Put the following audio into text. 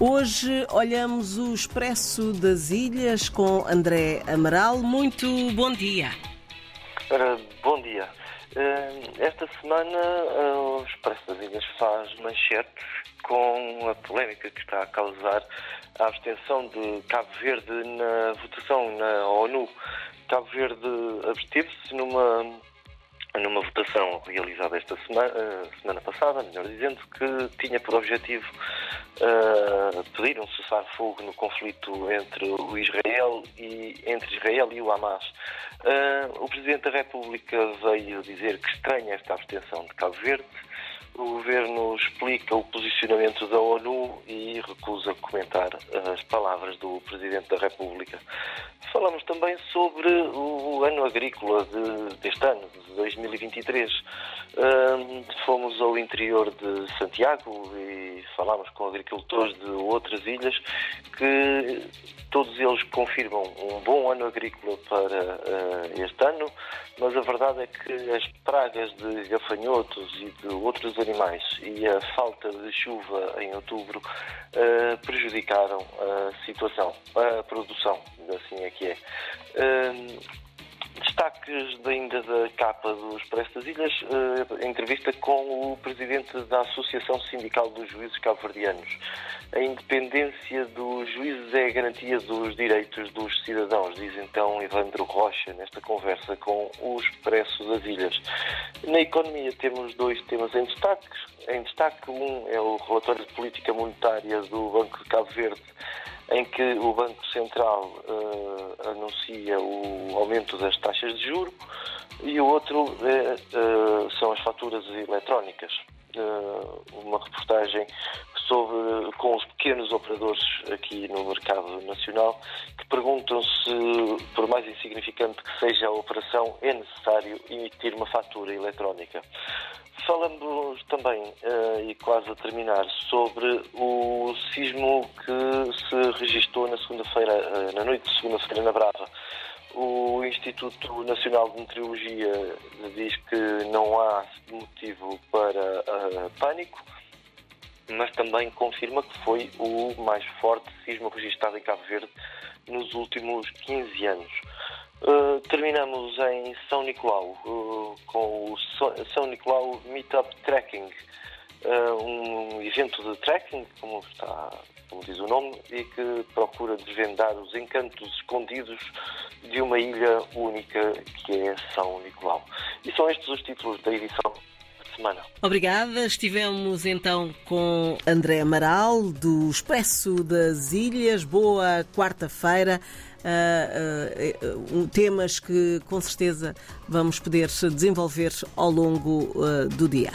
Hoje olhamos o Expresso das Ilhas com André Amaral. Muito bom dia. Bom dia. Eh, esta semana eh, o Expresso das Ilhas faz manchete com a polémica que está a causar a abstenção de Cabo Verde na votação na ONU. Cabo Verde absteve-se numa numa votação realizada esta semana, eh, semana passada, melhor dizendo, que tinha por objetivo uh, pedir um cessar-fogo no conflito entre o Israel e entre Israel e o Hamas. Uh, o Presidente da República veio dizer que estranha esta abstenção de Cabo Verde. O governo explica o posicionamento da ONU e recusa comentar as palavras do Presidente da República. Falamos também sobre o ano agrícola de, deste ano, de 2023. Um, fomos ao interior de Santiago e falámos com agricultores de outras ilhas que todos eles confirmam um bom ano agrícola para uh, este ano, mas a verdade é que as pragas de gafanhotos e de outros animais e a falta de chuva em outubro uh, prejudicaram a situação, a produção, assim é que é. Uh, Destaques ainda da capa do Expresso das Ilhas, uh, entrevista com o presidente da Associação Sindical dos Juízes Cabo-Verdianos. A independência dos juízes é a garantia dos direitos dos cidadãos, diz então Evandro Rocha nesta conversa com o Expresso das Ilhas. Na economia temos dois temas em destaque. Em destaque, um é o relatório de política monetária do Banco de Cabo Verde que o Banco Central uh, anuncia o aumento das taxas de juro e o outro é, uh, são as faturas eletrónicas. Uh, uma reportagem sobre, com os pequenos operadores aqui no mercado nacional que perguntam se, por mais insignificante que seja a operação, é necessário emitir uma fatura eletrónica. Falamos também, uh, e quase a terminar, sobre o sismo que se registrou na segunda-feira, uh, na noite de segunda-feira na Brava. O Instituto Nacional de Meteorologia diz que não há motivo para uh, pânico, mas também confirma que foi o mais forte sismo registrado em Cabo Verde nos últimos 15 anos. Uh, terminamos em São Nicolau, uh, com o São Nicolau Meetup Trekking, uh, um evento de trekking, como, está, como diz o nome, e que procura desvendar os encantos escondidos de uma ilha única que é São Nicolau. E são estes os títulos da edição semana. Obrigada. Estivemos então com André Amaral, do Expresso das Ilhas. Boa quarta-feira. Uh, uh, uh, temas que com certeza vamos poder desenvolver ao longo do dia.